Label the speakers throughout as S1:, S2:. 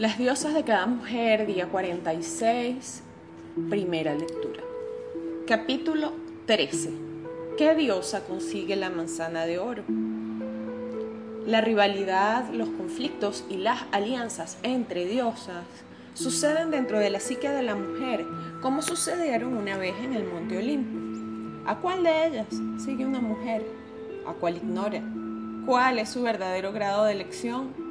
S1: Las diosas de cada mujer, día 46, primera lectura. Capítulo 13. ¿Qué diosa consigue la manzana de oro? La rivalidad, los conflictos y las alianzas entre diosas suceden dentro de la psique de la mujer, como sucedieron una vez en el Monte Olimpo. ¿A cuál de ellas sigue una mujer? ¿A cuál ignora? ¿Cuál es su verdadero grado de elección?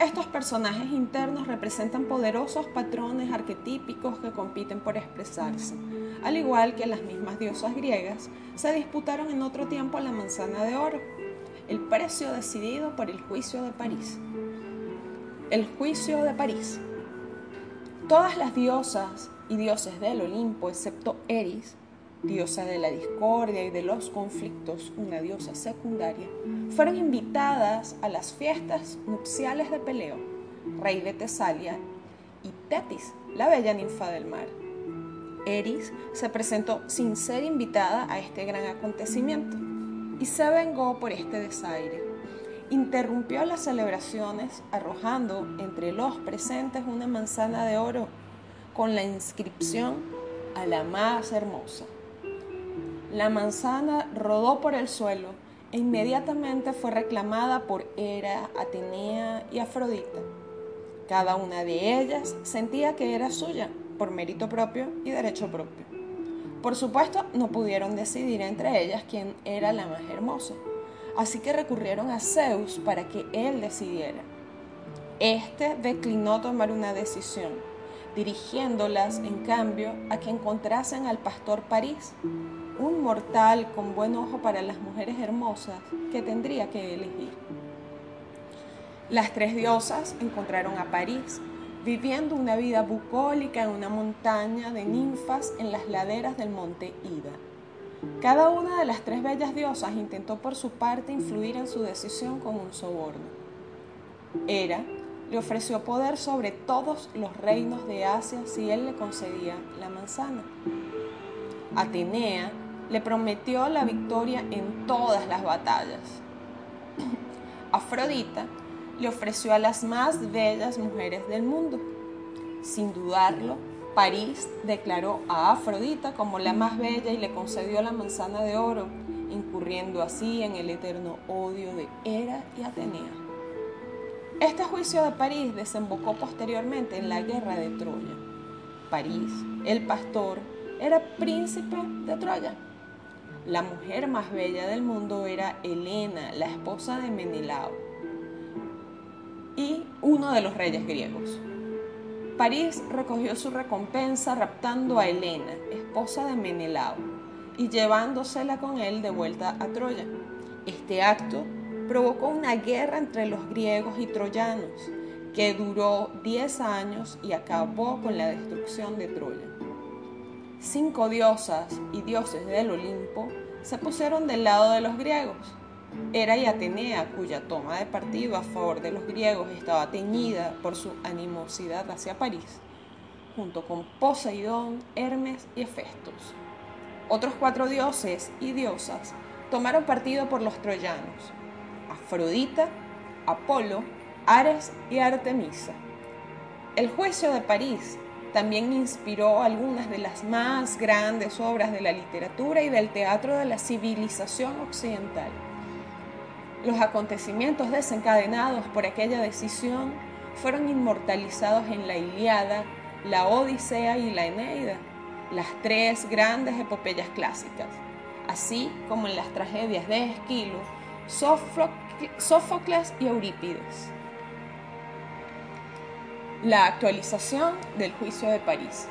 S1: Estos personajes internos representan poderosos patrones arquetípicos que compiten por expresarse, al igual que las mismas diosas griegas se disputaron en otro tiempo la manzana de oro, el precio decidido por el juicio de París. El juicio de París. Todas las diosas y dioses del Olimpo, excepto Eris, diosa de la discordia y de los conflictos, una diosa secundaria, fueron invitadas a las fiestas nupciales de Peleo, rey de Tesalia, y Tetis, la bella ninfa del mar. Eris se presentó sin ser invitada a este gran acontecimiento y se vengó por este desaire. Interrumpió las celebraciones arrojando entre los presentes una manzana de oro con la inscripción a la más hermosa. La manzana rodó por el suelo e inmediatamente fue reclamada por Hera, Atenea y Afrodita. Cada una de ellas sentía que era suya por mérito propio y derecho propio. Por supuesto, no pudieron decidir entre ellas quién era la más hermosa, así que recurrieron a Zeus para que él decidiera. Este declinó tomar una decisión, dirigiéndolas en cambio a que encontrasen al pastor París, un mortal con buen ojo para las mujeres hermosas que tendría que elegir. Las tres diosas encontraron a París, viviendo una vida bucólica en una montaña de ninfas en las laderas del monte Ida. Cada una de las tres bellas diosas intentó por su parte influir en su decisión con un soborno. Hera le ofreció poder sobre todos los reinos de Asia si él le concedía la manzana. Atenea le prometió la victoria en todas las batallas. Afrodita le ofreció a las más bellas mujeres del mundo. Sin dudarlo, París declaró a Afrodita como la más bella y le concedió la manzana de oro, incurriendo así en el eterno odio de Hera y Atenea. Este juicio de París desembocó posteriormente en la guerra de Troya. París, el pastor, era príncipe de Troya la mujer más bella del mundo era Helena, la esposa de Menelao y uno de los reyes griegos. París recogió su recompensa raptando a Helena, esposa de Menelao, y llevándosela con él de vuelta a Troya. Este acto provocó una guerra entre los griegos y troyanos, que duró 10 años y acabó con la destrucción de Troya cinco diosas y dioses del Olimpo se pusieron del lado de los griegos. Era y Atenea, cuya toma de partido a favor de los griegos estaba teñida por su animosidad hacia París, junto con Poseidón, Hermes y Hefestos. Otros cuatro dioses y diosas tomaron partido por los troyanos, Afrodita, Apolo, Ares y Artemisa. El juicio de París también inspiró algunas de las más grandes obras de la literatura y del teatro de la civilización occidental. Los acontecimientos desencadenados por aquella decisión fueron inmortalizados en la Iliada, la Odisea y la Eneida, las tres grandes epopeyas clásicas, así como en las tragedias de Esquilo, Sófocles y Eurípides la actualización del juicio de París.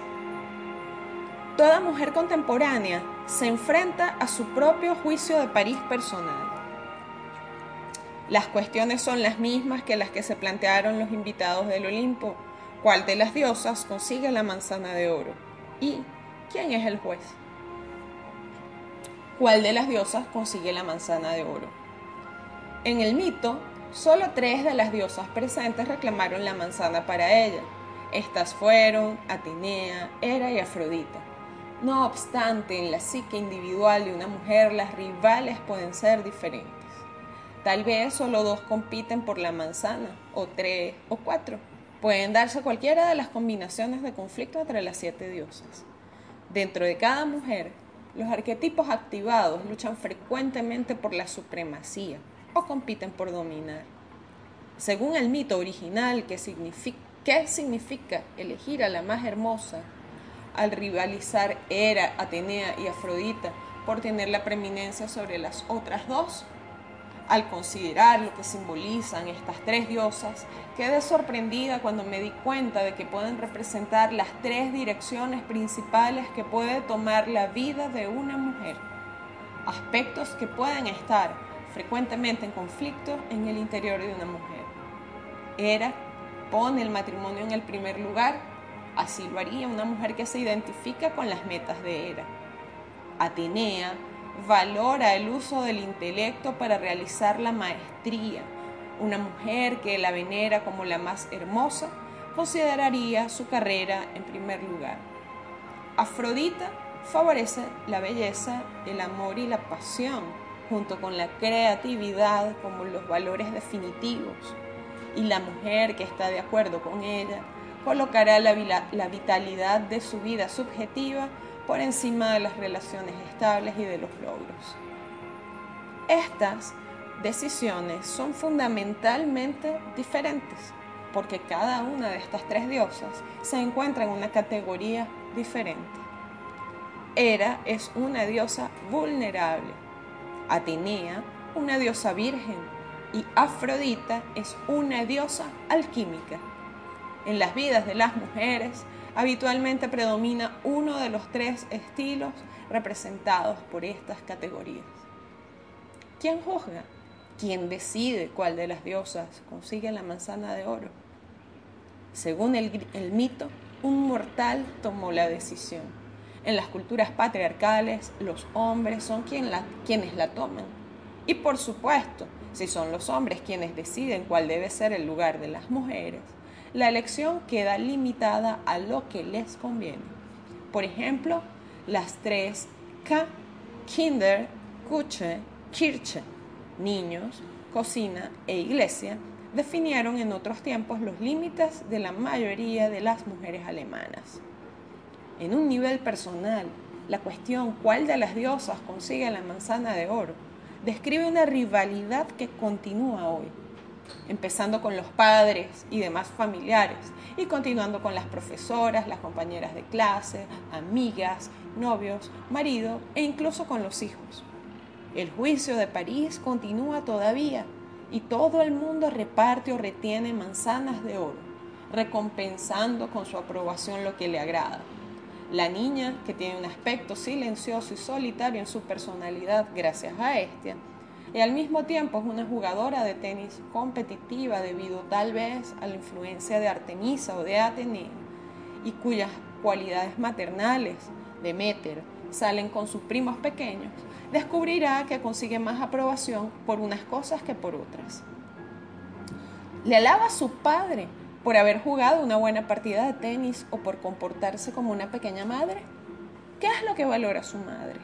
S1: Toda mujer contemporánea se enfrenta a su propio juicio de París personal. Las cuestiones son las mismas que las que se plantearon los invitados del Olimpo. ¿Cuál de las diosas consigue la manzana de oro? ¿Y quién es el juez? ¿Cuál de las diosas consigue la manzana de oro? En el mito, solo tres de las diosas presentes reclamaron la manzana para ella. Estas fueron Atenea, Hera y Afrodita. No obstante, en la psique individual de una mujer las rivales pueden ser diferentes. Tal vez solo dos compiten por la manzana, o tres, o cuatro. Pueden darse cualquiera de las combinaciones de conflicto entre las siete diosas. Dentro de cada mujer, los arquetipos activados luchan frecuentemente por la supremacía o compiten por dominar. Según el mito original, que significa ¿Qué significa elegir a la más hermosa al rivalizar Hera, Atenea y Afrodita por tener la preeminencia sobre las otras dos? Al considerar lo que simbolizan estas tres diosas, quedé sorprendida cuando me di cuenta de que pueden representar las tres direcciones principales que puede tomar la vida de una mujer. Aspectos que pueden estar frecuentemente en conflicto en el interior de una mujer. Hera pone el matrimonio en el primer lugar, así lo haría una mujer que se identifica con las metas de Hera. Atenea valora el uso del intelecto para realizar la maestría. Una mujer que la venera como la más hermosa consideraría su carrera en primer lugar. Afrodita favorece la belleza, el amor y la pasión, junto con la creatividad como los valores definitivos y la mujer que está de acuerdo con ella colocará la, vitalidad de su vida subjetiva por encima de las relaciones estables y de los logros. Estas decisiones son fundamentalmente diferentes porque cada una de estas tres diosas se encuentra en una categoría diferente. Hera es una diosa vulnerable, Atenea una diosa virgen y Afrodita es una diosa alquímica. En las vidas de las mujeres habitualmente predomina uno de los tres estilos representados por estas categorías. ¿Quién juzga? ¿Quién decide cuál de las diosas consigue la manzana de oro? Según el, mito, un mortal tomó la decisión. En las culturas patriarcales, los hombres son quienes la toman. Y por supuesto, si son los hombres quienes deciden cuál debe ser el lugar de las mujeres, la elección queda limitada a lo que les conviene. Por ejemplo, las tres K, Kinder, Kuche, Kirche, niños, cocina e iglesia, definieron en otros tiempos los límites de la mayoría de las mujeres alemanas. En un nivel personal, la cuestión cuál de las diosas consigue la manzana de oro describe una rivalidad que continúa hoy, empezando con los padres y demás familiares y continuando con las profesoras, las compañeras de clase, amigas, novios, marido e incluso con los hijos. El juicio de París continúa todavía y todo el mundo reparte o retiene manzanas de oro, recompensando con su aprobación lo que le agrada. La niña, que tiene un aspecto silencioso y solitario en su personalidad gracias a Estia, y al mismo tiempo es una jugadora de tenis competitiva debido tal vez a la influencia de Artemisa o de Atenea, y cuyas cualidades maternales, de Demeter, salen con sus primos pequeños, descubrirá que consigue más aprobación por unas cosas que por otras. Le alaba a su padre por haber jugado una buena partida de tenis o por comportarse como una pequeña madre? ¿Qué es lo que valora su madre?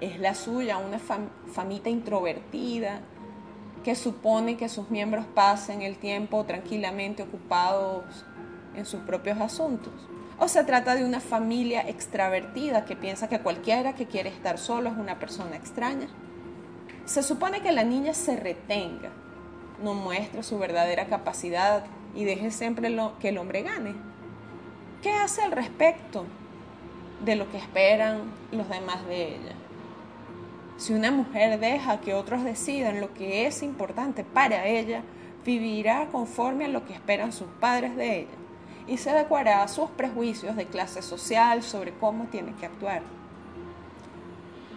S1: ¿Es la suya una famita introvertida que supone que sus miembros pasen el tiempo tranquilamente ocupados en sus propios asuntos? ¿O se trata de una familia extravertida que piensa que cualquiera que quiere estar solo es una persona extraña? Se supone que la niña se retenga, no muestra su verdadera capacidad y deje siempre lo, que el hombre gane. ¿Qué hace al respecto de lo que esperan los demás de ella? Si una mujer deja que otros decidan lo que es importante para ella, vivirá conforme a lo que esperan sus padres de ella y se adecuará a sus prejuicios de clase social sobre cómo tiene que actuar.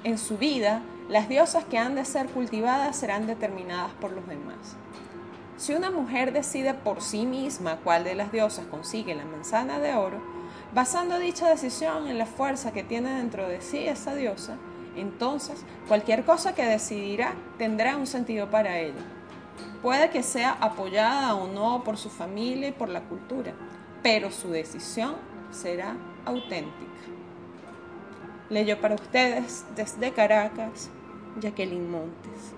S1: En su vida, las diosas que han de ser cultivadas serán determinadas por los demás. Si una mujer decide por sí misma cuál de las diosas consigue la manzana de oro, basando dicha decisión en la fuerza que tiene dentro de sí esa diosa, entonces cualquier cosa que decidirá tendrá un sentido para ella. Puede que sea apoyada o no por su familia y por la cultura, pero su decisión será auténtica. Leyó para ustedes desde Caracas Jacqueline Montes.